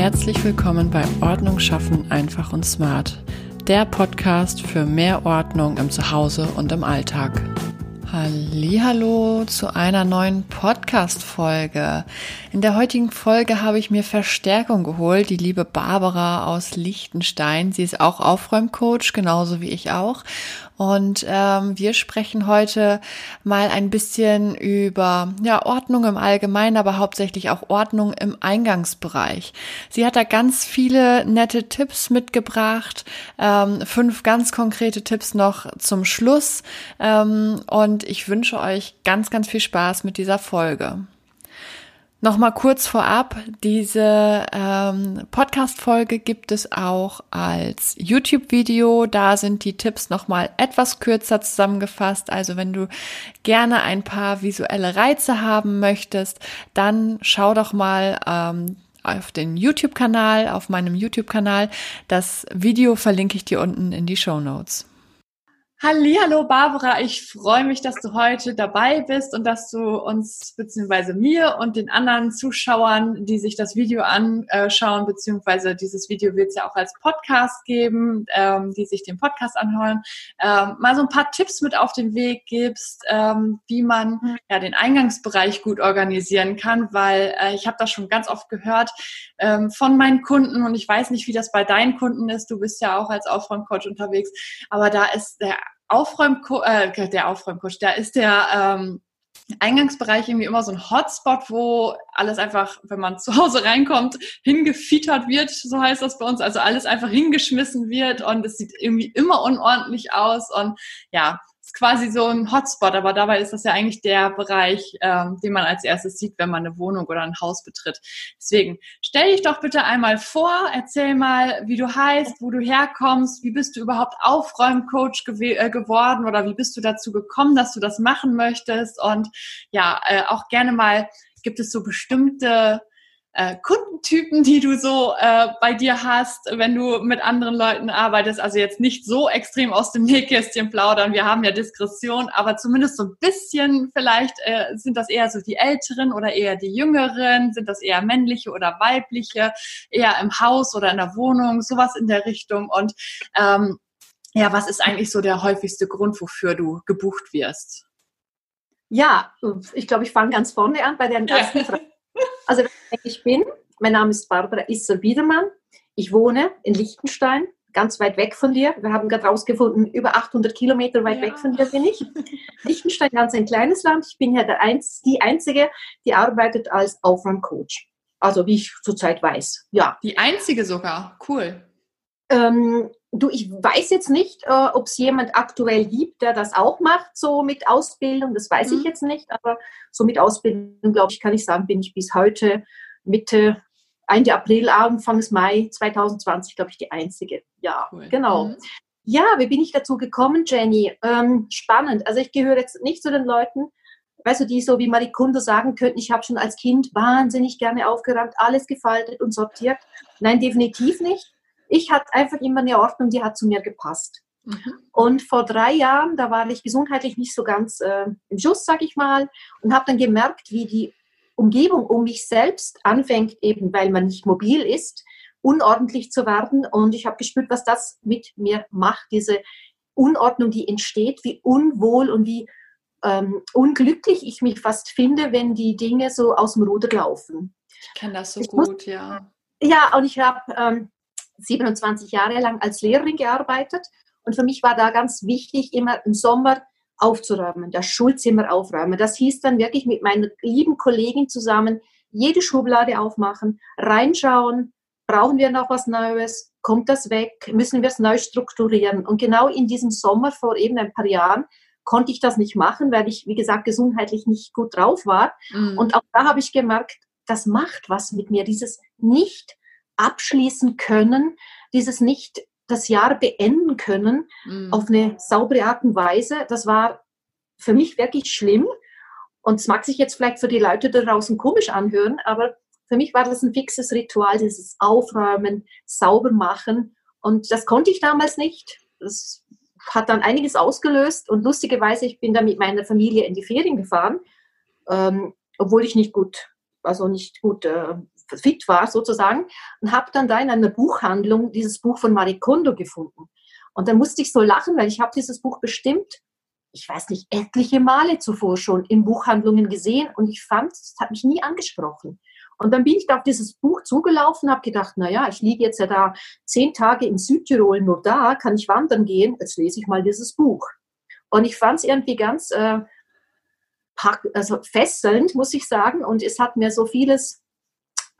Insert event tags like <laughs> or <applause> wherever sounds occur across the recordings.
Herzlich willkommen bei Ordnung schaffen einfach und smart, der Podcast für mehr Ordnung im Zuhause und im Alltag. Hallo zu einer neuen Podcast Folge. In der heutigen Folge habe ich mir Verstärkung geholt, die liebe Barbara aus Liechtenstein. Sie ist auch Aufräumcoach, genauso wie ich auch. Und ähm, wir sprechen heute mal ein bisschen über ja, Ordnung im Allgemeinen, aber hauptsächlich auch Ordnung im Eingangsbereich. Sie hat da ganz viele nette Tipps mitgebracht, ähm, fünf ganz konkrete Tipps noch zum Schluss. Ähm, und ich wünsche euch ganz, ganz viel Spaß mit dieser Folge. Nochmal kurz vorab, diese ähm, Podcast-Folge gibt es auch als YouTube-Video. Da sind die Tipps nochmal etwas kürzer zusammengefasst. Also wenn du gerne ein paar visuelle Reize haben möchtest, dann schau doch mal ähm, auf den YouTube-Kanal, auf meinem YouTube-Kanal. Das Video verlinke ich dir unten in die Show Notes. Hallo Barbara, ich freue mich, dass du heute dabei bist und dass du uns beziehungsweise mir und den anderen Zuschauern, die sich das Video anschauen, beziehungsweise dieses Video wird es ja auch als Podcast geben, ähm, die sich den Podcast anhören, ähm, mal so ein paar Tipps mit auf den Weg gibst, ähm, wie man mhm. ja den Eingangsbereich gut organisieren kann, weil äh, ich habe das schon ganz oft gehört ähm, von meinen Kunden und ich weiß nicht, wie das bei deinen Kunden ist. Du bist ja auch als Aufräumcoach unterwegs, aber da ist der Aufräumcoach, äh, der Aufräumcoach, da ist der ähm, Eingangsbereich irgendwie immer so ein Hotspot, wo alles einfach, wenn man <laughs> zu Hause reinkommt, hingefietert wird, so heißt das bei uns, also alles einfach hingeschmissen wird und es sieht irgendwie immer unordentlich aus und ja, quasi so ein Hotspot, aber dabei ist das ja eigentlich der Bereich, ähm, den man als erstes sieht, wenn man eine Wohnung oder ein Haus betritt. Deswegen stell dich doch bitte einmal vor, erzähl mal, wie du heißt, wo du herkommst, wie bist du überhaupt Aufräumcoach gew äh, geworden oder wie bist du dazu gekommen, dass du das machen möchtest und ja, äh, auch gerne mal, gibt es so bestimmte äh, Kundentypen, die du so äh, bei dir hast, wenn du mit anderen Leuten arbeitest. Also jetzt nicht so extrem aus dem <laughs> Nähkästchen plaudern. Wir haben ja Diskretion, aber zumindest so ein bisschen vielleicht äh, sind das eher so die Älteren oder eher die Jüngeren, sind das eher männliche oder weibliche, eher im Haus oder in der Wohnung, sowas in der Richtung. Und ähm, ja, was ist eigentlich so der häufigste Grund, wofür du gebucht wirst? Ja, ich glaube, ich fange ganz vorne an bei der <laughs> ersten Frage. Ich bin, mein Name ist Barbara Isser Biedermann. Ich wohne in Liechtenstein, ganz weit weg von dir. Wir haben gerade rausgefunden, über 800 Kilometer weit ja. weg von dir bin ich. Liechtenstein, ganz ein kleines Land. Ich bin ja der Einz die Einzige, die arbeitet als Aufräumcoach. Also, wie ich zurzeit weiß. Ja. Die Einzige sogar. Cool. Ähm, du, ich weiß jetzt nicht, äh, ob es jemand aktuell gibt, der das auch macht, so mit Ausbildung. Das weiß mhm. ich jetzt nicht, aber so mit Ausbildung, glaube ich, kann ich sagen, bin ich bis heute Mitte, Ende April, Anfang Mai 2020, glaube ich, die einzige. Ja, cool. genau. Mhm. Ja, wie bin ich dazu gekommen, Jenny? Ähm, spannend. Also ich gehöre jetzt nicht zu den Leuten, weißt du, die so wie Marie Kondo sagen könnten, ich habe schon als Kind wahnsinnig gerne aufgeräumt, alles gefaltet und sortiert. Nein, definitiv nicht ich hatte einfach immer eine Ordnung, die hat zu mir gepasst. Mhm. Und vor drei Jahren, da war ich gesundheitlich nicht so ganz äh, im Schuss, sag ich mal, und habe dann gemerkt, wie die Umgebung um mich selbst anfängt, eben weil man nicht mobil ist, unordentlich zu werden. Und ich habe gespürt, was das mit mir macht, diese Unordnung, die entsteht, wie unwohl und wie ähm, unglücklich ich mich fast finde, wenn die Dinge so aus dem Ruder laufen. Ich kenne das so ich gut, muss, ja. Ja, und ich habe ähm, 27 Jahre lang als Lehrerin gearbeitet und für mich war da ganz wichtig, immer im Sommer aufzuräumen, das Schulzimmer aufräumen. Das hieß dann wirklich mit meiner lieben Kollegin zusammen jede Schublade aufmachen, reinschauen, brauchen wir noch was Neues, kommt das weg, müssen wir es neu strukturieren. Und genau in diesem Sommer vor eben ein paar Jahren konnte ich das nicht machen, weil ich, wie gesagt, gesundheitlich nicht gut drauf war. Mhm. Und auch da habe ich gemerkt, das macht was mit mir, dieses nicht abschließen können, dieses nicht das Jahr beenden können mhm. auf eine saubere Art und Weise. Das war für mich wirklich schlimm. Und es mag sich jetzt vielleicht für die Leute da draußen komisch anhören, aber für mich war das ein fixes Ritual, dieses Aufräumen, sauber machen. Und das konnte ich damals nicht. Das hat dann einiges ausgelöst. Und lustigerweise, ich bin da mit meiner Familie in die Ferien gefahren, ähm, obwohl ich nicht gut, also nicht gut äh, fit war sozusagen und habe dann da in einer Buchhandlung dieses Buch von Marie Kondo gefunden. Und dann musste ich so lachen, weil ich habe dieses Buch bestimmt, ich weiß nicht, etliche Male zuvor schon in Buchhandlungen gesehen und ich fand, es hat mich nie angesprochen. Und dann bin ich da auf dieses Buch zugelaufen, habe gedacht, na ja, ich liege jetzt ja da zehn Tage in Südtirol nur da, kann ich wandern gehen, jetzt lese ich mal dieses Buch. Und ich fand es irgendwie ganz äh, also fesselnd, muss ich sagen. Und es hat mir so vieles,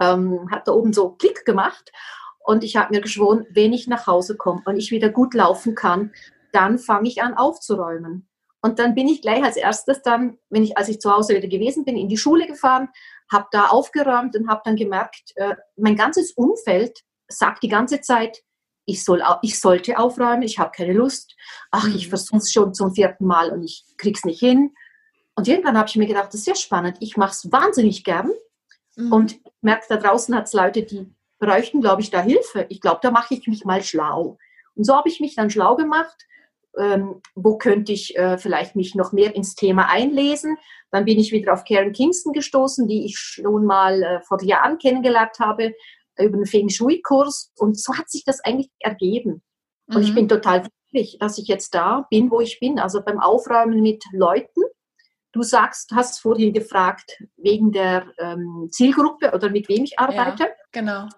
ähm, hat da oben so Klick gemacht. Und ich habe mir geschworen, wenn ich nach Hause komme und ich wieder gut laufen kann, dann fange ich an aufzuräumen. Und dann bin ich gleich als erstes dann, wenn ich, als ich zu Hause wieder gewesen bin, in die Schule gefahren, habe da aufgeräumt und habe dann gemerkt, äh, mein ganzes Umfeld sagt die ganze Zeit, ich, soll, ich sollte aufräumen, ich habe keine Lust. Ach, ich mhm. versuche es schon zum vierten Mal und ich krieg's nicht hin. Und irgendwann habe ich mir gedacht, das ist sehr spannend. Ich mache es wahnsinnig gern. Mhm. Und merke, da draußen hat es Leute, die bräuchten, glaube ich, da Hilfe. Ich glaube, da mache ich mich mal schlau. Und so habe ich mich dann schlau gemacht. Ähm, wo könnte ich äh, vielleicht mich noch mehr ins Thema einlesen? Dann bin ich wieder auf Karen Kingston gestoßen, die ich schon mal äh, vor Jahren kennengelernt habe über einen Feng Shui-Kurs. Und so hat sich das eigentlich ergeben. Und mhm. ich bin total glücklich, dass ich jetzt da bin, wo ich bin. Also beim Aufräumen mit Leuten, Du sagst, hast vorhin gefragt wegen der ähm, Zielgruppe oder mit wem ich arbeite. Ja, genau.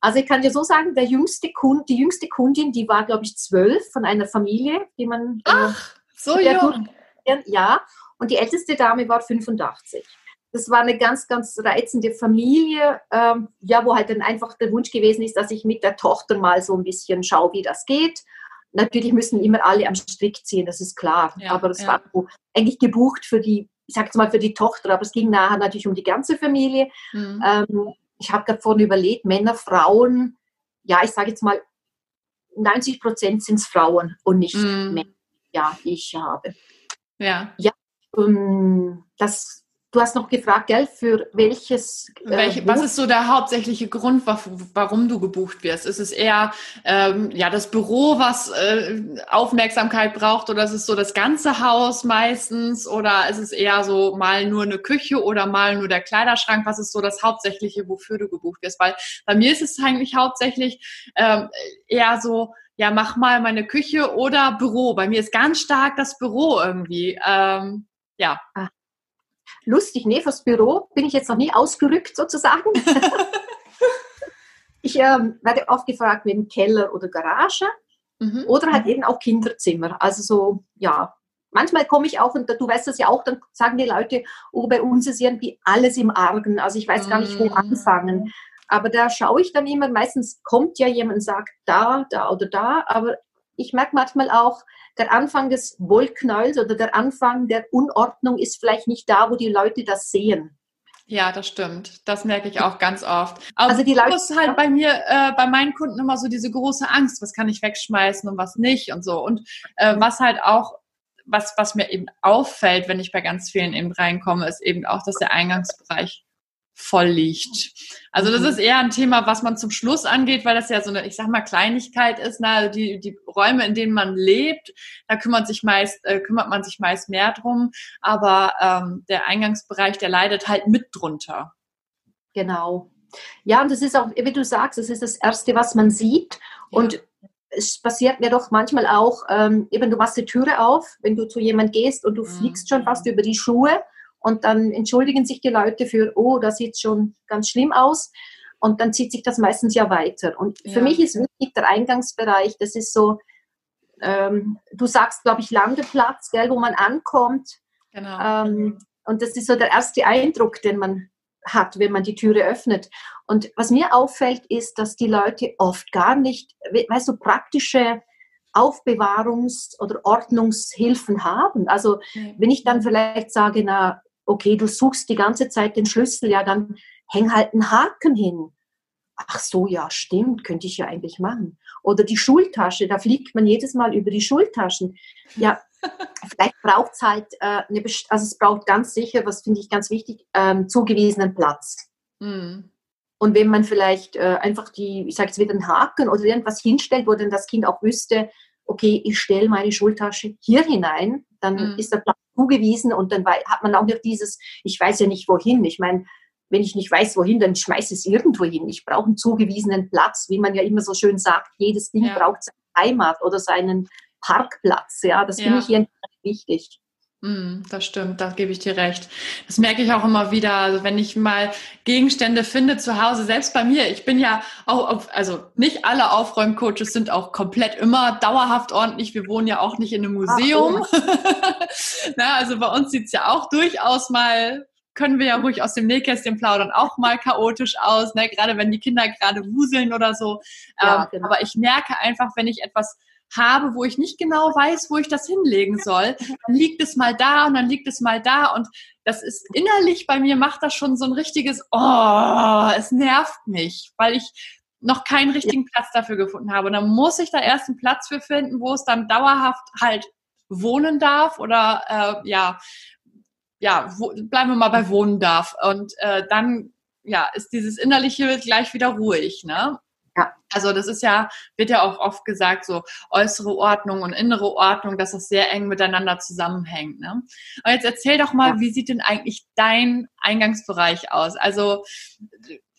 Also ich kann dir so sagen, der jüngste Kund, die jüngste Kundin, die war, glaube ich, zwölf von einer Familie, die man. Äh, Ach, äh, so jung. Ja, und die älteste Dame war 85. Das war eine ganz, ganz reizende Familie, ähm, ja, wo halt dann einfach der Wunsch gewesen ist, dass ich mit der Tochter mal so ein bisschen schaue, wie das geht. Natürlich müssen immer alle am Strick ziehen, das ist klar. Ja, aber es ja. war eigentlich gebucht für die, ich sage jetzt mal für die Tochter, aber es ging nachher natürlich um die ganze Familie. Mhm. Ähm, ich habe gerade vorhin überlegt, Männer, Frauen, ja, ich sage jetzt mal, 90 Prozent sind es Frauen und nicht mhm. Männer, ja, ich habe. Ja. Ja, ähm, das Du hast noch gefragt, gell, für welches. Äh, Welche, was ist so der hauptsächliche Grund, warum du gebucht wirst? Ist es eher ähm, ja, das Büro, was äh, Aufmerksamkeit braucht, oder ist es so das ganze Haus meistens? Oder ist es eher so mal nur eine Küche oder mal nur der Kleiderschrank? Was ist so das Hauptsächliche, wofür du gebucht wirst? Weil bei mir ist es eigentlich hauptsächlich ähm, eher so, ja, mach mal meine Küche oder Büro. Bei mir ist ganz stark das Büro irgendwie. Ähm, ja. Ach lustig, nee, fürs Büro bin ich jetzt noch nie ausgerückt sozusagen. <laughs> ich ähm, werde oft gefragt wegen Keller oder Garage mhm. oder halt eben auch Kinderzimmer. Also so, ja, manchmal komme ich auch, und du weißt das ja auch, dann sagen die Leute, oh, bei uns ist irgendwie alles im Argen. Also ich weiß gar nicht, wo mhm. anfangen. Aber da schaue ich dann immer, meistens kommt ja jemand und sagt da, da oder da, aber ich merke manchmal auch, der Anfang des Wollknäuels oder der Anfang der Unordnung ist vielleicht nicht da, wo die Leute das sehen. Ja, das stimmt. Das merke ich auch ganz oft. Aber also die Leute ist halt bei mir, äh, bei meinen Kunden immer so diese große Angst, was kann ich wegschmeißen und was nicht und so. Und äh, was halt auch, was, was mir eben auffällt, wenn ich bei ganz vielen eben reinkomme, ist eben auch, dass der Eingangsbereich voll liegt. Also das mhm. ist eher ein Thema, was man zum Schluss angeht, weil das ja so eine, ich sag mal, Kleinigkeit ist. Na, also die, die Räume, in denen man lebt, da kümmert sich meist, äh, kümmert man sich meist mehr drum. Aber ähm, der Eingangsbereich, der leidet halt mit drunter. Genau. Ja, und das ist auch, wie du sagst, das ist das Erste, was man sieht. Ja. Und es passiert mir doch manchmal auch, ähm, eben du machst die Türe auf, wenn du zu jemand gehst und du mhm. fliegst schon fast über die Schuhe und dann entschuldigen sich die Leute für, oh, das sieht schon ganz schlimm aus. Und dann zieht sich das meistens ja weiter. Und für ja. mich ist wichtig der Eingangsbereich, das ist so, ähm, du sagst, glaube ich, Landeplatz, gell, wo man ankommt. Genau. Ähm, und das ist so der erste Eindruck, den man hat, wenn man die Türe öffnet. Und was mir auffällt, ist, dass die Leute oft gar nicht, weißt du, praktische Aufbewahrungs- oder Ordnungshilfen haben. Also wenn ich dann vielleicht sage, na, okay, du suchst die ganze Zeit den Schlüssel, ja, dann häng halt einen Haken hin. Ach so, ja, stimmt, könnte ich ja eigentlich machen. Oder die Schultasche, da fliegt man jedes Mal über die Schultaschen. Ja, <laughs> vielleicht braucht es halt, äh, eine, also es braucht ganz sicher, was finde ich ganz wichtig, ähm, zugewiesenen Platz. Mhm. Und wenn man vielleicht äh, einfach die, ich sage jetzt wieder einen Haken oder irgendwas hinstellt, wo dann das Kind auch wüsste, okay, ich stelle meine Schultasche hier hinein, dann mhm. ist der Platz zugewiesen und dann hat man auch noch dieses, ich weiß ja nicht wohin. Ich meine, wenn ich nicht weiß, wohin, dann schmeiße es irgendwo hin. Ich brauche einen zugewiesenen Platz, wie man ja immer so schön sagt. Jedes Ding ja. braucht seine Heimat oder seinen Parkplatz. Ja, das ja. finde ich hier wichtig. Mm, das stimmt, da gebe ich dir recht. Das merke ich auch immer wieder. Also wenn ich mal Gegenstände finde zu Hause, selbst bei mir, ich bin ja auch, auf, also nicht alle Aufräumcoaches sind auch komplett immer dauerhaft ordentlich. Wir wohnen ja auch nicht in einem Museum. Ach, <laughs> oh. Na, also bei uns sieht es ja auch durchaus mal können wir ja ruhig aus dem Nähkästchen plaudern, auch mal chaotisch aus, ne? gerade wenn die Kinder gerade wuseln oder so. Ja, ähm, genau. Aber ich merke einfach, wenn ich etwas habe, wo ich nicht genau weiß, wo ich das hinlegen soll, dann liegt es mal da und dann liegt es mal da und das ist innerlich bei mir macht das schon so ein richtiges, oh, es nervt mich, weil ich noch keinen richtigen Platz dafür gefunden habe. Und dann muss ich da erst einen Platz für finden, wo es dann dauerhaft halt wohnen darf oder äh, ja, ja, wo, bleiben wir mal bei wohnen darf. Und äh, dann ja, ist dieses Innerliche gleich wieder ruhig, ne? Ja. Also das ist ja, wird ja auch oft gesagt, so äußere Ordnung und innere Ordnung, dass das sehr eng miteinander zusammenhängt. Ne? Und jetzt erzähl doch mal, ja. wie sieht denn eigentlich dein Eingangsbereich aus? Also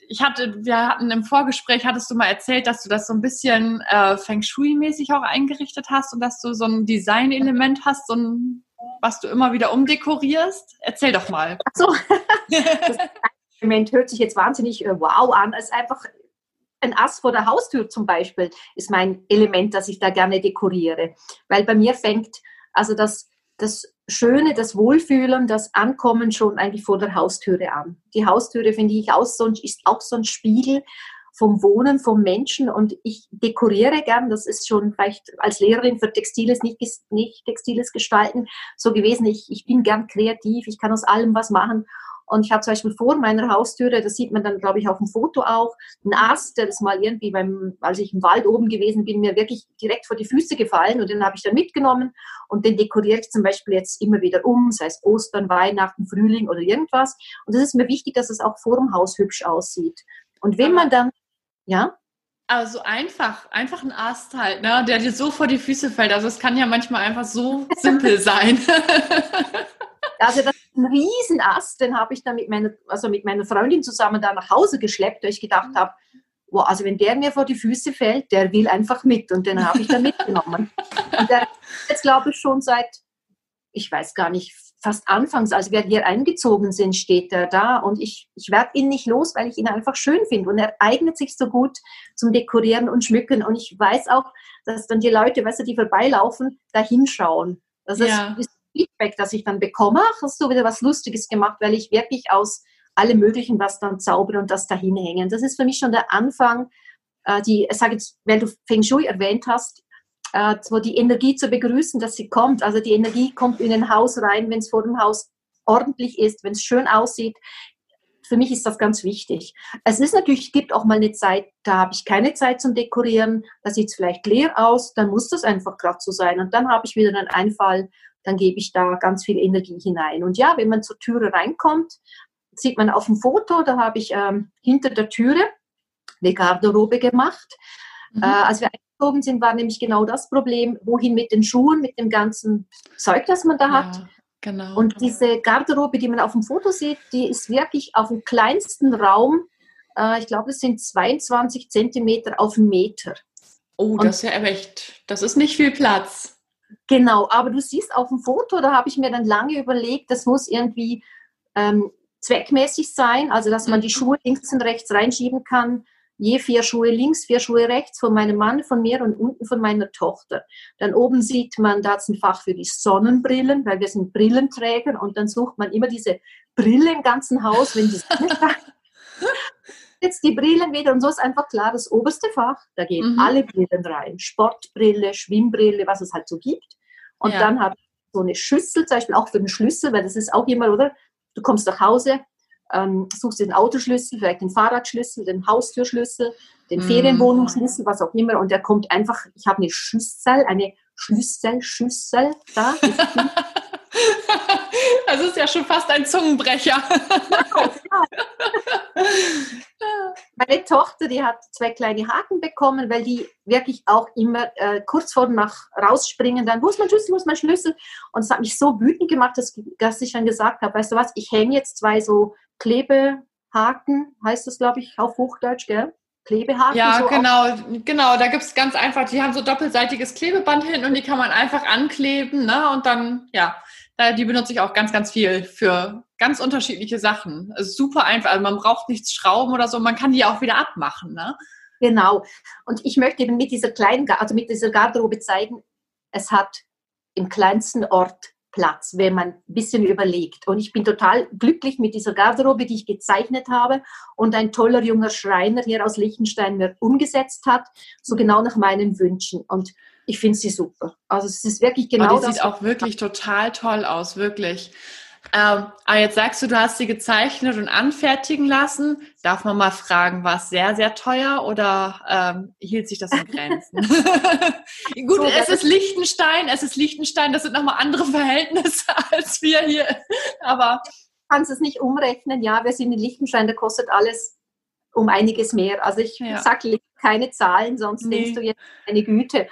ich hatte, wir hatten im Vorgespräch, hattest du mal erzählt, dass du das so ein bisschen äh, Feng Shui-mäßig auch eingerichtet hast und dass du so ein Design-Element hast, so ein, was du immer wieder umdekorierst. Erzähl doch mal. Ach so. <laughs> das Element hört sich jetzt wahnsinnig äh, wow an. Es ist einfach ein Ast vor der Haustür zum Beispiel ist mein Element, das ich da gerne dekoriere. Weil bei mir fängt also das, das Schöne, das Wohlfühlen, das Ankommen schon eigentlich vor der Haustüre an. Die Haustüre finde ich auch so, ist auch so ein Spiegel vom Wohnen, vom Menschen und ich dekoriere gern, das ist schon vielleicht als Lehrerin für Textiles, nicht, nicht Textiles gestalten so gewesen. Ich, ich bin gern kreativ, ich kann aus allem was machen und ich habe zum Beispiel vor meiner Haustüre, das sieht man dann, glaube ich, auf dem Foto auch, einen Ast, der ist mal irgendwie beim, als ich im Wald oben gewesen bin, mir wirklich direkt vor die Füße gefallen und den habe ich dann mitgenommen und den dekoriere ich zum Beispiel jetzt immer wieder um, sei es Ostern, Weihnachten, Frühling oder irgendwas. Und es ist mir wichtig, dass es auch vor dem Haus hübsch aussieht. Und wenn man dann, ja? Also einfach, einfach ein Ast halt, ne, der dir so vor die Füße fällt. Also es kann ja manchmal einfach so <laughs> simpel sein. <laughs> Also das ist ein Riesenast, den habe ich dann mit meiner, also mit meiner Freundin zusammen da nach Hause geschleppt, weil ich gedacht habe, wow, also wenn der mir vor die Füße fällt, der will einfach mit und den habe ich dann mitgenommen. und der jetzt glaube ich schon seit, ich weiß gar nicht, fast anfangs, als wir hier eingezogen sind, steht er da und ich, ich werde ihn nicht los, weil ich ihn einfach schön finde und er eignet sich so gut zum Dekorieren und Schmücken und ich weiß auch, dass dann die Leute, weißt du, die vorbeilaufen, da hinschauen. Das ja. ist Feedback, das ich dann bekomme, ach, hast du wieder was Lustiges gemacht, weil ich wirklich aus allem Möglichen was dann zaubere und das dahin hängen. Das ist für mich schon der Anfang, äh, die, ich sage jetzt, weil du Feng Shui erwähnt hast, äh, so die Energie zu begrüßen, dass sie kommt. Also die Energie kommt in ein Haus rein, wenn es vor dem Haus ordentlich ist, wenn es schön aussieht. Für mich ist das ganz wichtig. Es ist natürlich, gibt auch mal eine Zeit, da habe ich keine Zeit zum Dekorieren, da sieht es vielleicht leer aus, dann muss das einfach gerade so sein. Und dann habe ich wieder einen Einfall, dann gebe ich da ganz viel Energie hinein. Und ja, wenn man zur Türe reinkommt, sieht man auf dem Foto, da habe ich ähm, hinter der Türe eine Garderobe gemacht. Mhm. Äh, als wir eingezogen sind, war nämlich genau das Problem, wohin mit den Schuhen, mit dem ganzen Zeug, das man da hat. Ja, genau. Und diese Garderobe, die man auf dem Foto sieht, die ist wirklich auf dem kleinsten Raum, äh, ich glaube, es sind 22 Zentimeter auf einen Meter. Oh, das ist ja echt, das ist nicht viel Platz. Genau, aber du siehst auf dem Foto, da habe ich mir dann lange überlegt, das muss irgendwie ähm, zweckmäßig sein, also dass man die mhm. Schuhe links und rechts reinschieben kann. Je vier Schuhe links, vier Schuhe rechts von meinem Mann, von mir und unten von meiner Tochter. Dann oben sieht man, da ist ein Fach für die Sonnenbrillen, weil wir sind Brillenträger und dann sucht man immer diese Brille im ganzen Haus, wenn die Sonne <laughs> jetzt die Brillen wieder und so ist einfach klar, das oberste Fach, da gehen mhm. alle Brillen rein. Sportbrille, Schwimmbrille, was es halt so gibt. Und ja. dann habe ich so eine Schüssel, zum Beispiel auch für den Schlüssel, weil das ist auch immer, oder? Du kommst nach Hause, ähm, suchst den Autoschlüssel, vielleicht den Fahrradschlüssel, den Haustürschlüssel, den mhm. Ferienwohnungsschlüssel, was auch immer. Und der kommt einfach, ich habe eine Schüssel, eine Schlüsselschüssel da. <laughs> <laughs> Das ist ja schon fast ein Zungenbrecher. <laughs> Meine Tochter, die hat zwei kleine Haken bekommen, weil die wirklich auch immer äh, kurz vor nach rausspringen, dann, wo ist mein Schlüssel, wo ist mein Schlüssel? Und es hat mich so wütend gemacht, dass, dass ich dann gesagt habe, weißt du was, ich hänge jetzt zwei so Klebehaken Haken, heißt das, glaube ich, auf Hochdeutsch, gell? Klebehaken. Ja, so genau, genau. Da gibt es ganz einfach, die haben so doppelseitiges Klebeband hin und die kann man einfach ankleben, ne? Und dann, ja, die benutze ich auch ganz, ganz viel für ganz unterschiedliche Sachen. Also super einfach. Also man braucht nichts schrauben oder so, man kann die auch wieder abmachen, ne? Genau. Und ich möchte eben mit dieser kleinen, also mit dieser Garderobe zeigen, es hat im kleinsten Ort Platz, wenn man ein bisschen überlegt. Und ich bin total glücklich mit dieser Garderobe, die ich gezeichnet habe und ein toller junger Schreiner hier aus Liechtenstein mir umgesetzt hat, so genau nach meinen Wünschen. Und ich finde sie super. Also es ist wirklich genau oh, die das. Sieht auch wirklich total toll aus, wirklich. Ähm, aber jetzt sagst du, du hast sie gezeichnet und anfertigen lassen. Darf man mal fragen, war es sehr, sehr teuer oder ähm, hielt sich das in Grenzen? <laughs> <laughs> Gut, so, es ist Liechtenstein, es ist Liechtenstein, das sind nochmal andere <laughs> Verhältnisse als wir hier. Aber kannst es nicht umrechnen. Ja, wir sind in Liechtenstein, da kostet alles um einiges mehr. Also ich ja. sage keine Zahlen, sonst nee. denkst du jetzt eine Güte.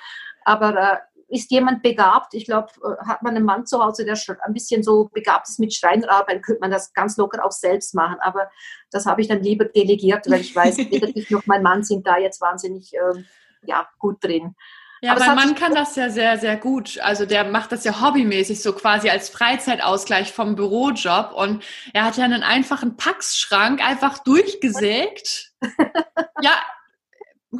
Aber äh, ist jemand begabt, ich glaube, äh, hat man einen Mann zu Hause, der schon ein bisschen so begabt ist mit Schreinerarbeit, könnte man das ganz locker auch selbst machen. Aber das habe ich dann lieber delegiert, weil ich weiß, <laughs> weder ich noch mein Mann sind da jetzt wahnsinnig äh, ja, gut drin. Ja, aber mein Mann kann das ja sehr, sehr gut. Also der macht das ja hobbymäßig, so quasi als Freizeitausgleich vom Bürojob. Und er hat ja einen einfachen Packschrank einfach durchgesägt. <laughs> ja,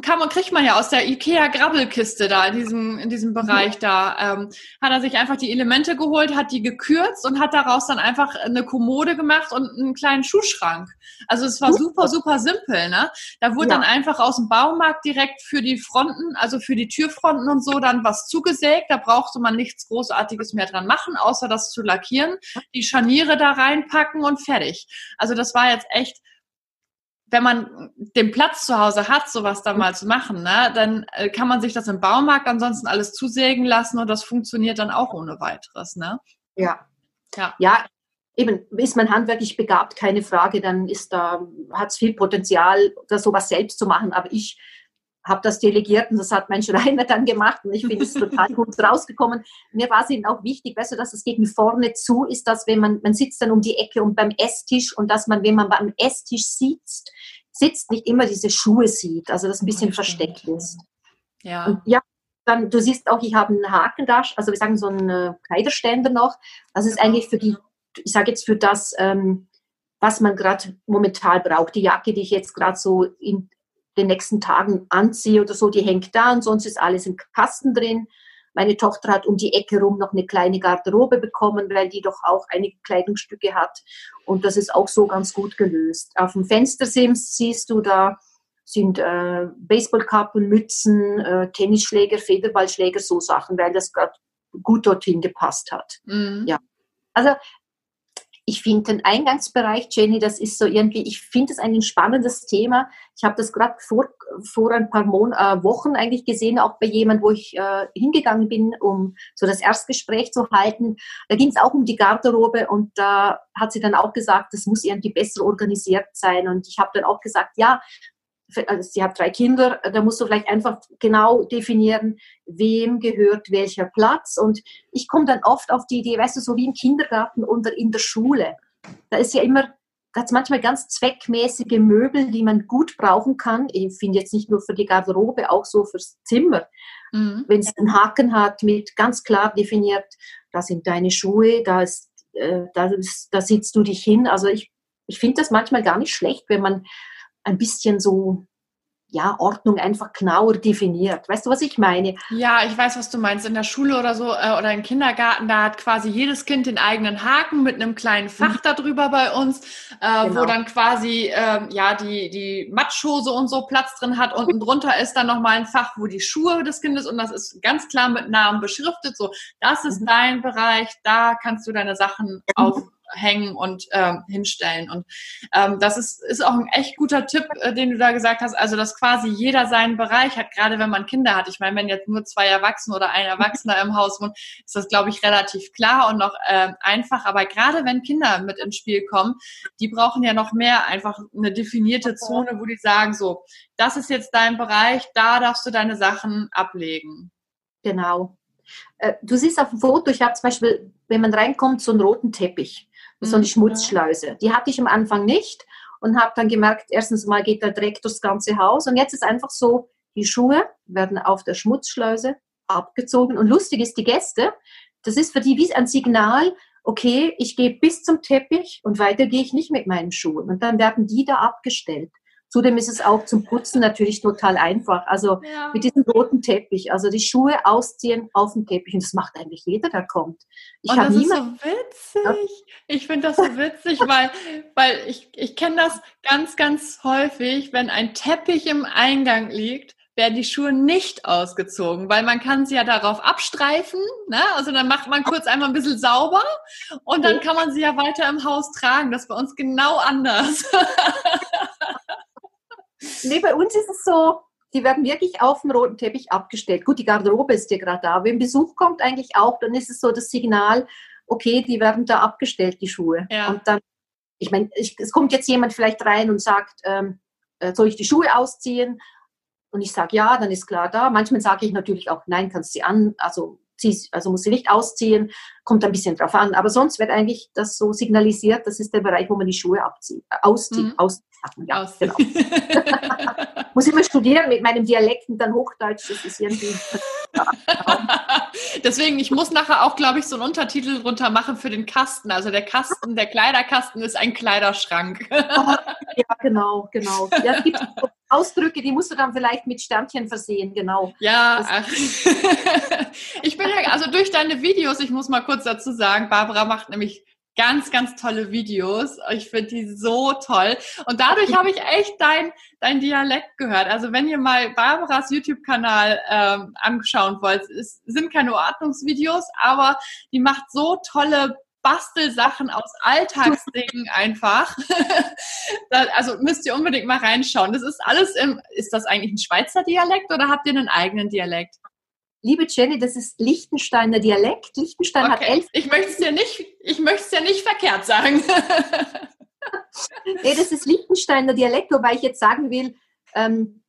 kann man, kriegt man ja aus der IKEA-Grabbelkiste da in diesem, in diesem Bereich da, ähm, hat er sich einfach die Elemente geholt, hat die gekürzt und hat daraus dann einfach eine Kommode gemacht und einen kleinen Schuhschrank. Also es war super, super simpel, ne? Da wurde ja. dann einfach aus dem Baumarkt direkt für die Fronten, also für die Türfronten und so dann was zugesägt. Da brauchte man nichts Großartiges mehr dran machen, außer das zu lackieren, die Scharniere da reinpacken und fertig. Also das war jetzt echt wenn man den Platz zu Hause hat, sowas da mal zu machen, ne, dann äh, kann man sich das im Baumarkt ansonsten alles zusägen lassen und das funktioniert dann auch ohne weiteres, ne? Ja. Ja. Ja, eben, ist man handwerklich begabt, keine Frage, dann ist da, hat es viel Potenzial, da sowas selbst zu machen. Aber ich habe das delegiert und das hat mein Schreiner <laughs> dann gemacht und ich finde es total gut rausgekommen. Mir war es eben auch wichtig, weißt du, dass es gegen vorne zu ist, dass wenn man, man sitzt dann um die Ecke und beim Esstisch und dass man, wenn man beim Esstisch sitzt, sitzt, nicht immer diese Schuhe sieht, also das ein bisschen das versteckt ist. Ja. Und ja, dann, du siehst auch, ich habe einen Haken da, also wir sagen so einen äh, Kleiderständer noch. Das ist eigentlich für die, ich sage jetzt für das, ähm, was man gerade momentan braucht. Die Jacke, die ich jetzt gerade so in den nächsten Tagen anziehe oder so, die hängt da und sonst ist alles im Kasten drin. Meine Tochter hat um die Ecke rum noch eine kleine Garderobe bekommen, weil die doch auch einige Kleidungsstücke hat. Und das ist auch so ganz gut gelöst. Auf dem Fenstersims siehst du da sind äh, Baseballkappen, Mützen, äh, Tennisschläger, Federballschläger, so Sachen, weil das gerade gut dorthin gepasst hat. Mhm. Ja. Also ich finde den Eingangsbereich, Jenny, das ist so irgendwie, ich finde es ein spannendes Thema. Ich habe das gerade vor, vor ein paar Mon äh, Wochen eigentlich gesehen, auch bei jemand, wo ich äh, hingegangen bin, um so das Erstgespräch zu halten. Da ging es auch um die Garderobe und da hat sie dann auch gesagt, das muss irgendwie besser organisiert sein. Und ich habe dann auch gesagt, ja, also sie hat drei Kinder, da musst du vielleicht einfach genau definieren, wem gehört welcher Platz. Und ich komme dann oft auf die Idee, weißt du, so wie im Kindergarten oder in der Schule. Da ist ja immer, da hat es manchmal ganz zweckmäßige Möbel, die man gut brauchen kann. Ich finde jetzt nicht nur für die Garderobe, auch so fürs Zimmer. Mhm. Wenn es einen Haken hat mit ganz klar definiert, da sind deine Schuhe, da, ist, äh, da, ist, da sitzt du dich hin. Also ich, ich finde das manchmal gar nicht schlecht, wenn man ein bisschen so ja, Ordnung einfach genauer definiert. Weißt du, was ich meine? Ja, ich weiß, was du meinst. In der Schule oder so äh, oder im Kindergarten, da hat quasi jedes Kind den eigenen Haken mit einem kleinen Fach mhm. darüber bei uns, äh, genau. wo dann quasi äh, ja die, die Matschhose und so Platz drin hat. Unten drunter ist dann nochmal ein Fach, wo die Schuhe des Kindes und das ist ganz klar mit Namen beschriftet. So, das ist mhm. dein Bereich, da kannst du deine Sachen mhm. auf hängen und äh, hinstellen. Und ähm, das ist, ist auch ein echt guter Tipp, äh, den du da gesagt hast. Also, dass quasi jeder seinen Bereich hat, gerade wenn man Kinder hat. Ich meine, wenn jetzt nur zwei Erwachsene oder ein Erwachsener im Haus wohnt, ist das, glaube ich, relativ klar und noch äh, einfach. Aber gerade wenn Kinder mit ins Spiel kommen, die brauchen ja noch mehr einfach eine definierte Zone, wo die sagen, so, das ist jetzt dein Bereich, da darfst du deine Sachen ablegen. Genau. Äh, du siehst auf dem Foto, ich habe zum Beispiel, wenn man reinkommt, so einen roten Teppich so eine mhm. Schmutzschleuse. Die hatte ich am Anfang nicht. und habe dann gemerkt, erstens mal geht der Dreck durchs ganze Haus und jetzt ist einfach so, die Schuhe werden auf der Schmutzschleuse abgezogen und lustig ist, die Gäste, das ist für die wie ein Signal, okay, ich gehe bis zum Teppich und weiter gehe ich nicht mit meinen Schuhen. Und dann werden die da abgestellt. Zudem ist es auch zum Putzen natürlich total einfach. Also ja. mit diesem roten Teppich, also die Schuhe ausziehen auf dem Teppich. Und das macht eigentlich jeder, der kommt. Ich und das ist so witzig. Ich finde das so witzig, <laughs> weil, weil ich, ich kenne das ganz, ganz häufig, wenn ein Teppich im Eingang liegt werden die Schuhe nicht ausgezogen, weil man kann sie ja darauf abstreifen. Ne? Also dann macht man kurz einmal ein bisschen sauber und dann kann man sie ja weiter im Haus tragen. Das ist bei uns genau anders. <laughs> nee, bei uns ist es so, die werden wirklich auf dem roten Teppich abgestellt. Gut, die Garderobe ist ja gerade da. Wenn Besuch kommt eigentlich auch, dann ist es so das Signal, okay, die werden da abgestellt, die Schuhe. Ja. Und dann, ich meine, es kommt jetzt jemand vielleicht rein und sagt, ähm, äh, soll ich die Schuhe ausziehen? Und ich sage ja, dann ist klar da. Manchmal sage ich natürlich auch, nein, kannst sie an, also, also muss sie nicht ausziehen, kommt ein bisschen drauf an. Aber sonst wird eigentlich das so signalisiert, das ist der Bereich, wo man die Schuhe abzieht, äh, auszieht, mhm. auszieht. Ja, Aus. genau. <laughs> muss immer studieren mit meinem Dialekt und dann Hochdeutsch, das ist irgendwie. <laughs> Deswegen, ich muss nachher auch, glaube ich, so einen Untertitel drunter machen für den Kasten. Also der Kasten, der Kleiderkasten ist ein Kleiderschrank. <laughs> ja, genau, genau. Ja, es gibt Ausdrücke, die musst du dann vielleicht mit Sternchen versehen, genau. Ja, <laughs> ich bin ja, also durch deine Videos, ich muss mal kurz dazu sagen, Barbara macht nämlich ganz, ganz tolle Videos. Ich finde die so toll. Und dadurch habe ich echt dein, dein Dialekt gehört. Also wenn ihr mal Barbaras YouTube-Kanal ähm, anschauen wollt, es sind keine Ordnungsvideos, aber die macht so tolle Bastelsachen aus Alltagsdingen <laughs> einfach. <laughs> also müsst ihr unbedingt mal reinschauen. Das ist alles im, ist das eigentlich ein Schweizer Dialekt oder habt ihr einen eigenen Dialekt? Liebe Jenny, das ist Liechtensteiner Dialekt. Liechtenstein okay. hat elf. Ich möchte es ja nicht, ich möchte es ja nicht verkehrt sagen. nee, das ist Liechtensteiner Dialekt, wobei ich jetzt sagen will, ähm,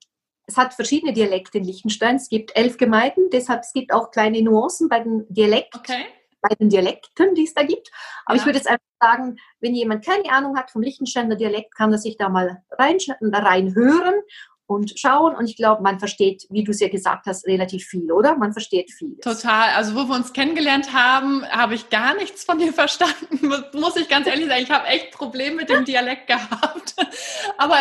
es hat verschiedene Dialekte in Liechtenstein. Es gibt elf Gemeinden, deshalb es gibt auch kleine Nuancen bei den Dialekten. Okay bei den Dialekten, die es da gibt. Aber ja. ich würde jetzt einfach sagen, wenn jemand keine Ahnung hat vom Lichtensteiner Dialekt, kann er sich da mal rein, reinhören und schauen. Und ich glaube, man versteht, wie du es ja gesagt hast, relativ viel, oder? Man versteht viel. Total. Also wo wir uns kennengelernt haben, habe ich gar nichts von dir <laughs> verstanden. Muss ich ganz ehrlich sagen, ich habe echt Probleme mit dem Dialekt <laughs> gehabt. Aber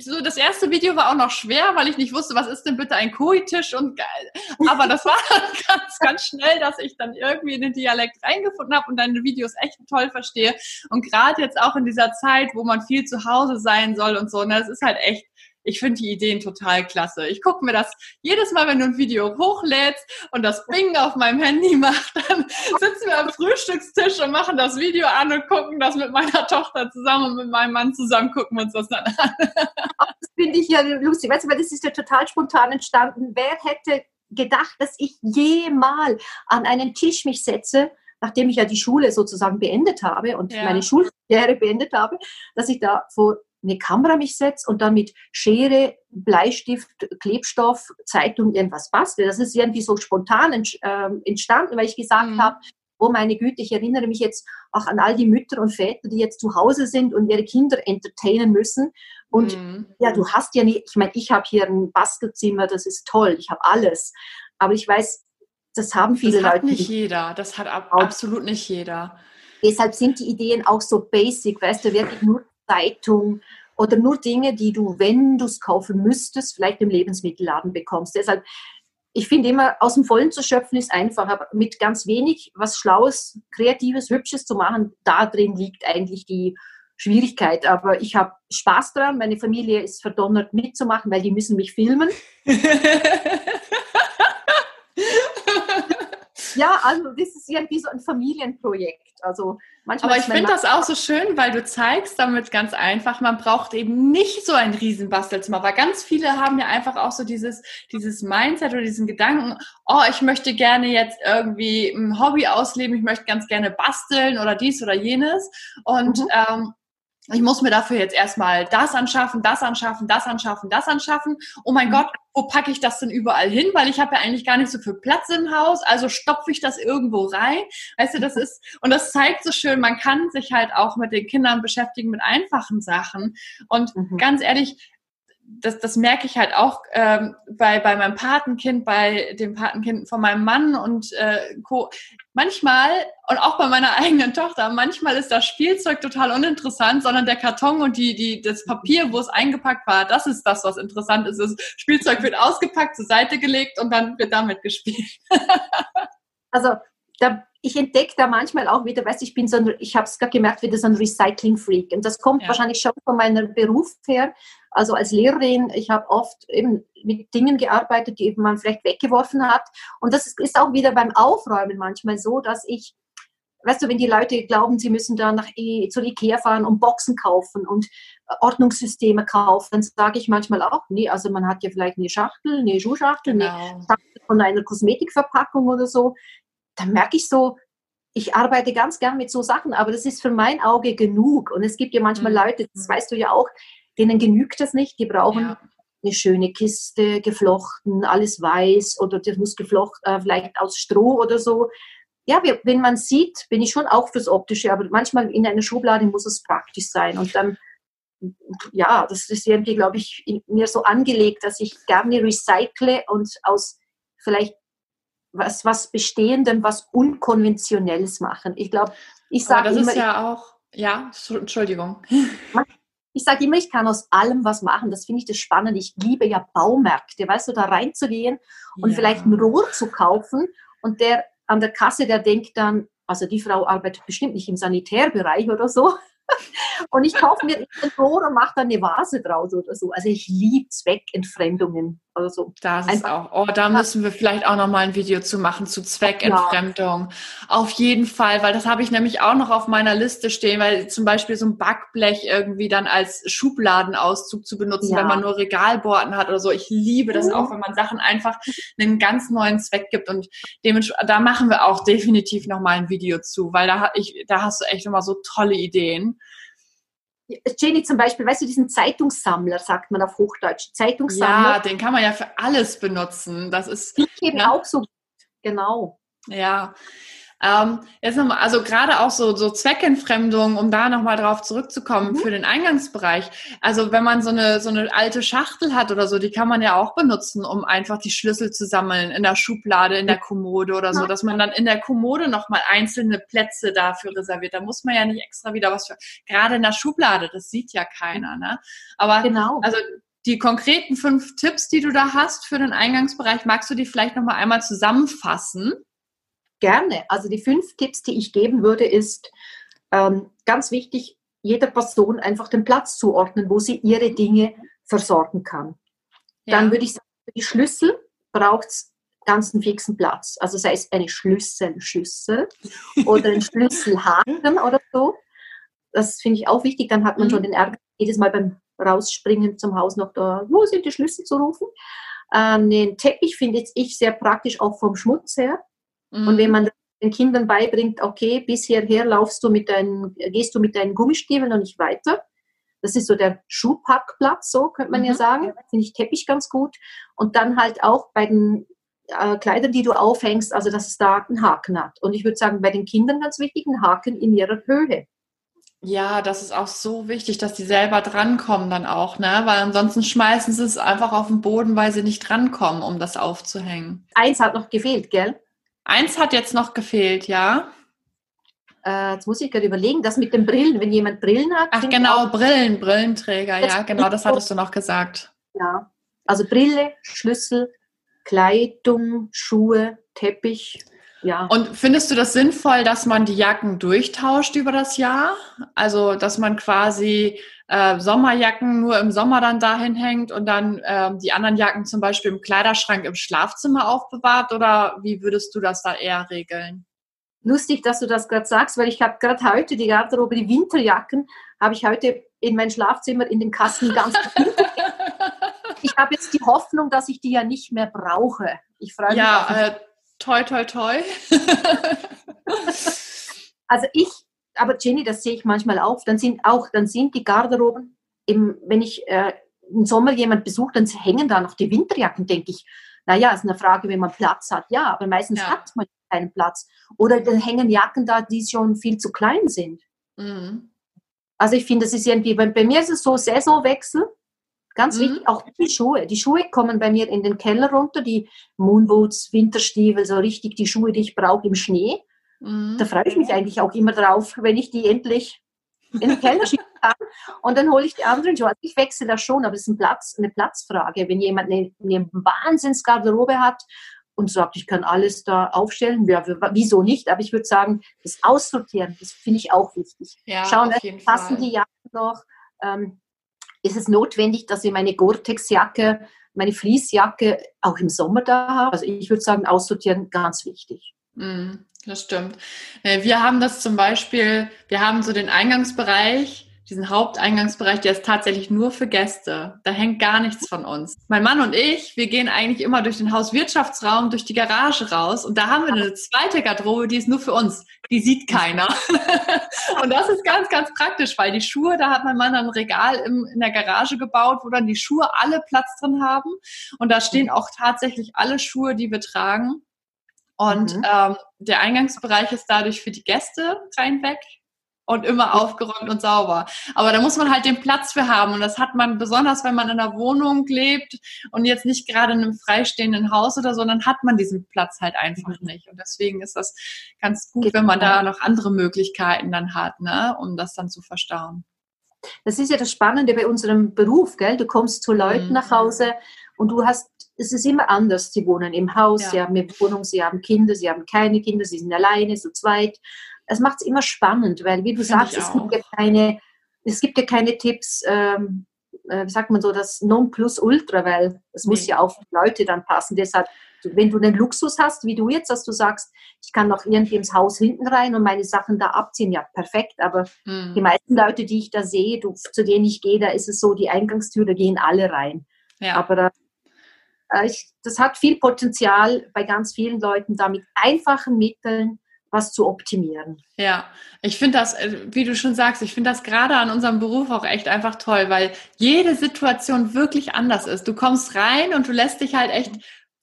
so das erste Video war auch noch schwer, weil ich nicht wusste, was ist denn bitte ein Koitisch und geil. Aber das war <laughs> ganz, ganz schnell, dass ich dann irgendwie in den Dialekt reingefunden habe und deine Videos echt toll verstehe. Und gerade jetzt auch in dieser Zeit, wo man viel zu Hause sein soll und so, ne, das ist halt echt ich finde die Ideen total klasse. Ich gucke mir das jedes Mal, wenn du ein Video hochlädst und das Bing auf meinem Handy macht, dann sitzen wir am Frühstückstisch und machen das Video an und gucken das mit meiner Tochter zusammen und mit meinem Mann zusammen, gucken wir uns das dann an. Das finde ich ja lustig, weißt du, weil das ist ja total spontan entstanden. Wer hätte gedacht, dass ich jemals an einen Tisch mich setze, nachdem ich ja die Schule sozusagen beendet habe und ja. meine Schulkarriere beendet habe, dass ich da vor eine Kamera mich setze und dann mit Schere, Bleistift, Klebstoff, Zeitung irgendwas bastle. Das ist irgendwie so spontan ähm, entstanden, weil ich gesagt mhm. habe, oh meine Güte, ich erinnere mich jetzt auch an all die Mütter und Väter, die jetzt zu Hause sind und ihre Kinder entertainen müssen. Und mhm. ja, du hast ja nicht, ich meine, ich habe hier ein Bastelzimmer, das ist toll, ich habe alles. Aber ich weiß, das haben viele Leute. Das hat Leute nicht jeder, das hat ab, absolut nicht jeder. Deshalb sind die Ideen auch so basic, weißt du, wirklich nur Zeitung oder nur Dinge, die du, wenn du es kaufen müsstest, vielleicht im Lebensmittelladen bekommst. Deshalb, ich finde immer, aus dem Vollen zu schöpfen ist einfach, aber mit ganz wenig was Schlaues, Kreatives, Hübsches zu machen, da drin liegt eigentlich die Schwierigkeit. Aber ich habe Spaß daran. Meine Familie ist verdonnert mitzumachen, weil die müssen mich filmen. <laughs> ja, also das ist irgendwie so ein Familienprojekt. Also manchmal. Aber ich finde das auch so schön, weil du zeigst damit ganz einfach, man braucht eben nicht so ein Riesenbastelzimmer, weil ganz viele haben ja einfach auch so dieses, dieses Mindset oder diesen Gedanken, oh, ich möchte gerne jetzt irgendwie ein Hobby ausleben, ich möchte ganz gerne basteln oder dies oder jenes. Und mhm. ähm, ich muss mir dafür jetzt erstmal das anschaffen, das anschaffen, das anschaffen, das anschaffen. Oh mein mhm. Gott, wo packe ich das denn überall hin? Weil ich habe ja eigentlich gar nicht so viel Platz im Haus, also stopfe ich das irgendwo rein. Weißt du, das <laughs> ist, und das zeigt so schön, man kann sich halt auch mit den Kindern beschäftigen mit einfachen Sachen. Und mhm. ganz ehrlich, das, das merke ich halt auch ähm, bei, bei meinem Patenkind, bei dem Patenkind von meinem Mann und äh, Co. Manchmal und auch bei meiner <laughs> eigenen Tochter, manchmal ist das Spielzeug total uninteressant, sondern der Karton und die, die, das Papier, wo es eingepackt war, das ist das, was interessant ist. Das Spielzeug wird ausgepackt, zur Seite gelegt und dann wird damit gespielt. <laughs> also da, ich entdecke da manchmal auch wieder, weißt ich bin so ein, ich habe es gerade gemerkt, wieder so ein Recycling-Freak. Und das kommt ja. wahrscheinlich schon von meinem Beruf her. Also als Lehrerin, ich habe oft eben mit Dingen gearbeitet, die eben man vielleicht weggeworfen hat. Und das ist auch wieder beim Aufräumen manchmal so, dass ich, weißt du, wenn die Leute glauben, sie müssen da nach zur Ikea fahren und Boxen kaufen und Ordnungssysteme kaufen, dann sage ich manchmal auch, nee, also man hat ja vielleicht eine Schachtel, eine Schuhschachtel, genau. eine Schachtel von einer Kosmetikverpackung oder so dann merke ich so, ich arbeite ganz gern mit so Sachen, aber das ist für mein Auge genug. Und es gibt ja manchmal mhm. Leute, das weißt du ja auch, denen genügt das nicht. Die brauchen ja. eine schöne Kiste, geflochten, alles weiß oder das muss geflochten, äh, vielleicht aus Stroh oder so. Ja, wenn man sieht, bin ich schon auch fürs Optische, aber manchmal in einer Schublade muss es praktisch sein. Und dann, ja, das ist irgendwie, glaube ich, mir so angelegt, dass ich gerne recycle und aus vielleicht was, was Bestehendem, was Unkonventionelles machen. Ich glaube, ich sage immer... Das ist ja auch... Ja, Entschuldigung. Ich sage immer, ich kann aus allem was machen. Das finde ich das Spannende. Ich liebe ja Baumärkte, weißt du, da reinzugehen und ja. vielleicht ein Rohr zu kaufen und der an der Kasse, der denkt dann, also die Frau arbeitet bestimmt nicht im Sanitärbereich oder so. Und ich kaufe mir ein Rohr und mache da eine Vase draus oder so. Also ich liebe Zweckentfremdungen oder so. Das ist auch. Oh, da müssen wir vielleicht auch noch mal ein Video zu machen zu Zweckentfremdung. Ja. Auf jeden Fall, weil das habe ich nämlich auch noch auf meiner Liste stehen, weil zum Beispiel so ein Backblech irgendwie dann als Schubladenauszug zu benutzen, ja. wenn man nur Regalborden hat oder so. Ich liebe das mhm. auch, wenn man Sachen einfach einen ganz neuen Zweck gibt und dementsprechend, da machen wir auch definitiv noch mal ein Video zu, weil da, ich, da hast du echt immer so tolle Ideen. Jenny zum Beispiel, weißt du, diesen Zeitungssammler, sagt man auf Hochdeutsch. Zeitungssammler. Ja, den kann man ja für alles benutzen. Das ist. Ich eben ja. auch so. Genau. Ja, ähm, jetzt nochmal, also gerade auch so, so Zweckentfremdung, um da nochmal drauf zurückzukommen mhm. für den Eingangsbereich. Also wenn man so eine, so eine alte Schachtel hat oder so, die kann man ja auch benutzen, um einfach die Schlüssel zu sammeln in der Schublade, in der Kommode oder so, dass man dann in der Kommode nochmal einzelne Plätze dafür reserviert. Da muss man ja nicht extra wieder was für, gerade in der Schublade, das sieht ja keiner, ne? Aber, genau. also, die konkreten fünf Tipps, die du da hast für den Eingangsbereich, magst du die vielleicht nochmal einmal zusammenfassen? Gerne. Also die fünf Tipps, die ich geben würde, ist ähm, ganz wichtig, jeder Person einfach den Platz zuordnen, wo sie ihre Dinge versorgen kann. Ja. Dann würde ich sagen, für die Schlüssel braucht es ganz einen fixen Platz. Also sei es eine Schlüsselschüssel oder ein <laughs> Schlüsselhaken oder so. Das finde ich auch wichtig. Dann hat man mhm. schon den Ärger, jedes Mal beim Rausspringen zum Haus noch da, wo sind die Schlüssel zu rufen. Ähm, den Teppich finde ich sehr praktisch, auch vom Schmutz her. Mhm. Und wenn man den Kindern beibringt, okay, bis hierher laufst du mit deinen, gehst du mit deinen Gummistiefeln und nicht weiter. Das ist so der Schuhpackplatz, so könnte man mhm. ja sagen. Finde ich Teppich ganz gut. Und dann halt auch bei den äh, Kleidern, die du aufhängst, also dass es da einen Haken hat. Und ich würde sagen, bei den Kindern ganz wichtig, einen Haken in ihrer Höhe. Ja, das ist auch so wichtig, dass die selber drankommen dann auch, ne? Weil ansonsten schmeißen sie es einfach auf den Boden, weil sie nicht drankommen, um das aufzuhängen. Eins hat noch gefehlt, gell? Eins hat jetzt noch gefehlt, ja. Äh, jetzt muss ich gerade überlegen, das mit den Brillen, wenn jemand Brillen hat. Ach genau, Brillen, Brillenträger, ja, genau, das hattest du noch gesagt. Ja, also Brille, Schlüssel, Kleidung, Schuhe, Teppich, ja. Und findest du das sinnvoll, dass man die Jacken durchtauscht über das Jahr? Also, dass man quasi äh, Sommerjacken nur im Sommer dann dahin hängt und dann äh, die anderen Jacken zum Beispiel im Kleiderschrank im Schlafzimmer aufbewahrt? Oder wie würdest du das da eher regeln? Lustig, dass du das gerade sagst, weil ich habe gerade heute die Garderobe, die Winterjacken, habe ich heute in mein Schlafzimmer in den Kasten ganz <laughs> Ich habe jetzt die Hoffnung, dass ich die ja nicht mehr brauche. Ich freue mich. Ja, toi, toi, toi. <laughs> also ich aber Jenny, das sehe ich manchmal auch. Dann sind auch, dann sind die Garderoben, eben, wenn ich äh, im Sommer jemand besucht, dann hängen da noch die Winterjacken, denke ich. Naja, ist eine Frage, wenn man Platz hat. Ja, aber meistens ja. hat man keinen Platz. Oder dann hängen Jacken da, die schon viel zu klein sind. Mhm. Also ich finde, das ist irgendwie, bei, bei mir ist es so Saisonwechsel. Ganz mhm. wichtig, auch die Schuhe. Die Schuhe kommen bei mir in den Keller runter, die Moonboots, Winterstiefel, so richtig die Schuhe, die ich brauche im Schnee. Mhm. Da freue ich mich eigentlich auch immer drauf, wenn ich die endlich in den Keller schieben kann. Und dann hole ich die anderen Schuhe. Also ich wechsle das schon, aber es ist ein Platz, eine Platzfrage. Wenn jemand eine, eine Wahnsinnsgarderobe hat und sagt, ich kann alles da aufstellen, ja, wieso nicht? Aber ich würde sagen, das Aussortieren, das finde ich auch wichtig. Ja, Schauen, passen Fall. die Jacken noch? Ähm, ist es notwendig, dass ich meine Gore-Tex-Jacke, meine Fließjacke auch im Sommer da habe? Also ich würde sagen, aussortieren ganz wichtig. Mm, das stimmt. Äh, wir haben das zum Beispiel, wir haben so den Eingangsbereich, diesen Haupteingangsbereich, der ist tatsächlich nur für Gäste. Da hängt gar nichts von uns. Mein Mann und ich, wir gehen eigentlich immer durch den Hauswirtschaftsraum, durch die Garage raus und da haben wir eine zweite Garderobe, die ist nur für uns. Die sieht keiner. <laughs> und das ist ganz, ganz praktisch, weil die Schuhe, da hat mein Mann ein Regal im, in der Garage gebaut, wo dann die Schuhe alle Platz drin haben. Und da stehen auch tatsächlich alle Schuhe, die wir tragen. Und mhm. ähm, der Eingangsbereich ist dadurch für die Gäste reinweg und immer aufgeräumt und sauber. Aber da muss man halt den Platz für haben und das hat man besonders, wenn man in einer Wohnung lebt und jetzt nicht gerade in einem freistehenden Haus oder so, dann hat man diesen Platz halt einfach nicht. Und deswegen ist das ganz gut, wenn man da noch andere Möglichkeiten dann hat, ne, um das dann zu verstauen. Das ist ja das Spannende bei unserem Beruf, gell? Du kommst zu Leuten mhm. nach Hause und du hast es ist immer anders. Sie wohnen im Haus, ja. sie haben eine Wohnung, sie haben Kinder, sie haben keine Kinder, sie sind alleine, zu zweit es macht es immer spannend, weil wie du Find sagst, es gibt, ja keine, es gibt ja keine Tipps, ähm, äh, wie sagt man so, das Nonplusultra, weil es nee. muss ja auf die Leute dann passen. Deshalb, wenn du den Luxus hast, wie du jetzt, dass du sagst, ich kann noch irgendwie ins Haus hinten rein und meine Sachen da abziehen, ja, perfekt. Aber mhm. die meisten Leute, die ich da sehe, du, zu denen ich gehe, da ist es so, die Eingangstür, da gehen alle rein. Ja. Aber äh, ich, das hat viel Potenzial bei ganz vielen Leuten, da mit einfachen Mitteln was zu optimieren. Ja, ich finde das, äh, wie du schon sagst, ich finde das gerade an unserem Beruf auch echt einfach toll, weil jede Situation wirklich anders ist. Du kommst rein und du lässt dich halt echt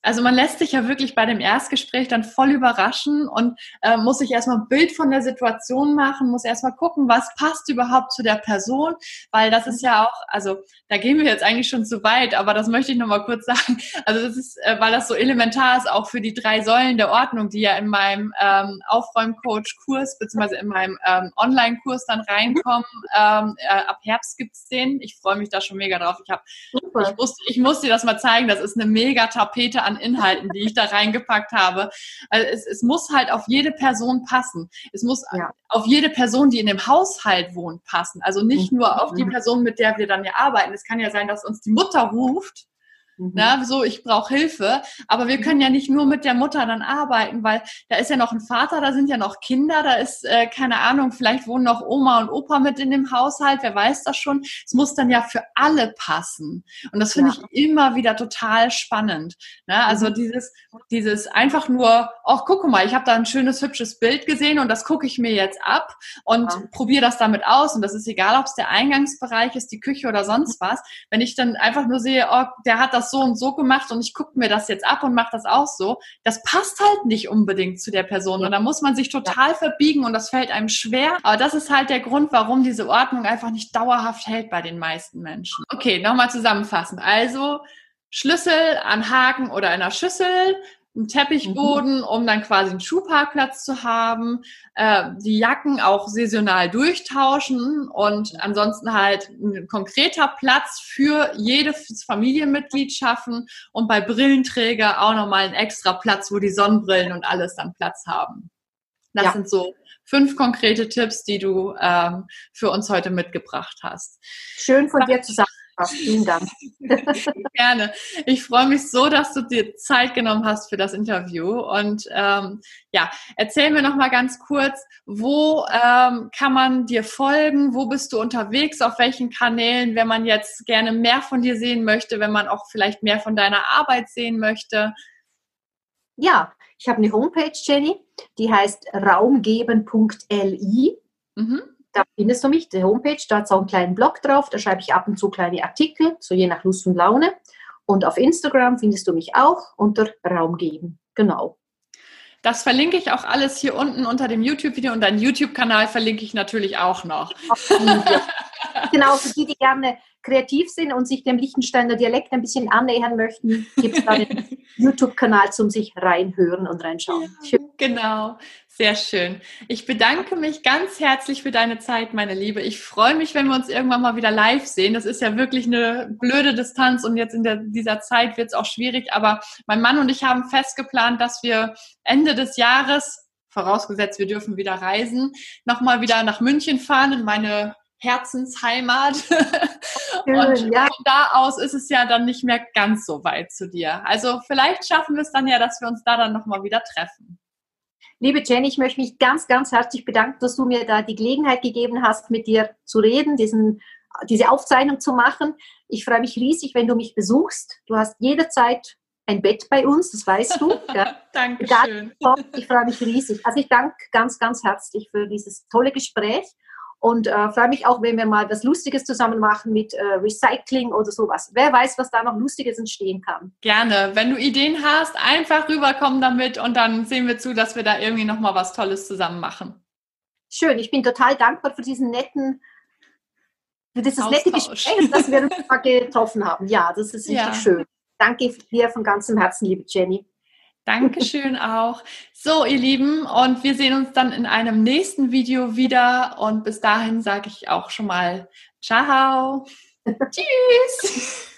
also man lässt sich ja wirklich bei dem Erstgespräch dann voll überraschen und äh, muss sich erstmal ein Bild von der Situation machen, muss erstmal gucken, was passt überhaupt zu der Person, weil das ist ja auch, also da gehen wir jetzt eigentlich schon zu weit, aber das möchte ich nochmal kurz <laughs> sagen. Also das ist, äh, weil das so elementar ist, auch für die drei Säulen der Ordnung, die ja in meinem ähm, Aufräumcoach-Kurs beziehungsweise in meinem ähm, Online-Kurs dann reinkommen. Ähm, äh, ab Herbst gibt's den. Ich freue mich da schon mega drauf. Ich, hab, ich, muss, ich muss dir das mal zeigen. Das ist eine mega Tapete an an Inhalten, die ich da reingepackt habe. Also es, es muss halt auf jede Person passen. Es muss ja. auf jede Person, die in dem Haushalt wohnt, passen. Also nicht mhm. nur auf die Person, mit der wir dann ja arbeiten. Es kann ja sein, dass uns die Mutter ruft Mhm. Na, so, ich brauche Hilfe. Aber wir können ja nicht nur mit der Mutter dann arbeiten, weil da ist ja noch ein Vater, da sind ja noch Kinder, da ist, äh, keine Ahnung, vielleicht wohnen noch Oma und Opa mit in dem Haushalt, wer weiß das schon. Es muss dann ja für alle passen. Und das finde ja. ich immer wieder total spannend. Ne? Also mhm. dieses, dieses einfach nur, ach, guck mal, ich habe da ein schönes, hübsches Bild gesehen und das gucke ich mir jetzt ab und ja. probiere das damit aus. Und das ist egal, ob es der Eingangsbereich ist, die Küche oder sonst was. Wenn ich dann einfach nur sehe, oh, der hat das das so und so gemacht und ich gucke mir das jetzt ab und mache das auch so, das passt halt nicht unbedingt zu der Person. Und da muss man sich total verbiegen und das fällt einem schwer. Aber das ist halt der Grund, warum diese Ordnung einfach nicht dauerhaft hält bei den meisten Menschen. Okay, nochmal zusammenfassend. Also Schlüssel an Haken oder einer Schüssel, einen Teppichboden, mhm. um dann quasi einen Schuhparkplatz zu haben, äh, die Jacken auch saisonal durchtauschen und ansonsten halt ein konkreter Platz für jedes Familienmitglied schaffen und bei Brillenträger auch nochmal einen extra Platz, wo die Sonnenbrillen und alles dann Platz haben. Das ja. sind so fünf konkrete Tipps, die du ähm, für uns heute mitgebracht hast. Schön von dir zusammen Vielen Dank. <laughs> Gerne. Ich freue mich so, dass du dir Zeit genommen hast für das Interview. Und ähm, ja, erzähl mir noch mal ganz kurz, wo ähm, kann man dir folgen? Wo bist du unterwegs? Auf welchen Kanälen, wenn man jetzt gerne mehr von dir sehen möchte, wenn man auch vielleicht mehr von deiner Arbeit sehen möchte? Ja, ich habe eine Homepage, Jenny, die heißt raumgeben.li Mhm. Da findest du mich, die Homepage, da hat es auch einen kleinen Blog drauf, da schreibe ich ab und zu kleine Artikel, so je nach Lust und Laune. Und auf Instagram findest du mich auch unter Raum geben. Genau. Das verlinke ich auch alles hier unten unter dem YouTube-Video und deinen YouTube-Kanal verlinke ich natürlich auch noch. <laughs> genau, für die, die gerne kreativ sind und sich dem Liechtensteiner Dialekt ein bisschen annähern möchten, gibt es da den <laughs> YouTube-Kanal zum sich reinhören und reinschauen. Ja, genau, sehr schön. Ich bedanke mich ganz herzlich für deine Zeit, meine Liebe. Ich freue mich, wenn wir uns irgendwann mal wieder live sehen. Das ist ja wirklich eine blöde Distanz und jetzt in der, dieser Zeit wird es auch schwierig. Aber mein Mann und ich haben festgeplant, dass wir Ende des Jahres, vorausgesetzt wir dürfen wieder reisen, nochmal wieder nach München fahren in meine Herzensheimat. <laughs> Schön, und ja. von da aus ist es ja dann nicht mehr ganz so weit zu dir. Also vielleicht schaffen wir es dann ja, dass wir uns da dann nochmal wieder treffen. Liebe Jenny, ich möchte mich ganz, ganz herzlich bedanken, dass du mir da die Gelegenheit gegeben hast, mit dir zu reden, diesen, diese Aufzeichnung zu machen. Ich freue mich riesig, wenn du mich besuchst. Du hast jederzeit ein Bett bei uns, das weißt du. <laughs> Ja. Dankeschön. Ich freue mich riesig. Also ich danke ganz, ganz herzlich für dieses tolle Gespräch und äh, freue mich auch, wenn wir mal was Lustiges zusammen machen mit äh, Recycling oder sowas. Wer weiß, was da noch Lustiges entstehen kann. Gerne. Wenn du Ideen hast, einfach rüberkommen damit und dann sehen wir zu, dass wir da irgendwie nochmal was Tolles zusammen machen. Schön. Ich bin total dankbar für diesen netten, für dieses Austausch. nette Gespräch, das wir uns <laughs> getroffen haben. Ja, das ist richtig ja. schön. Danke dir von ganzem Herzen, liebe Jenny. Dankeschön auch. So, ihr Lieben, und wir sehen uns dann in einem nächsten Video wieder. Und bis dahin sage ich auch schon mal Ciao. <laughs> Tschüss.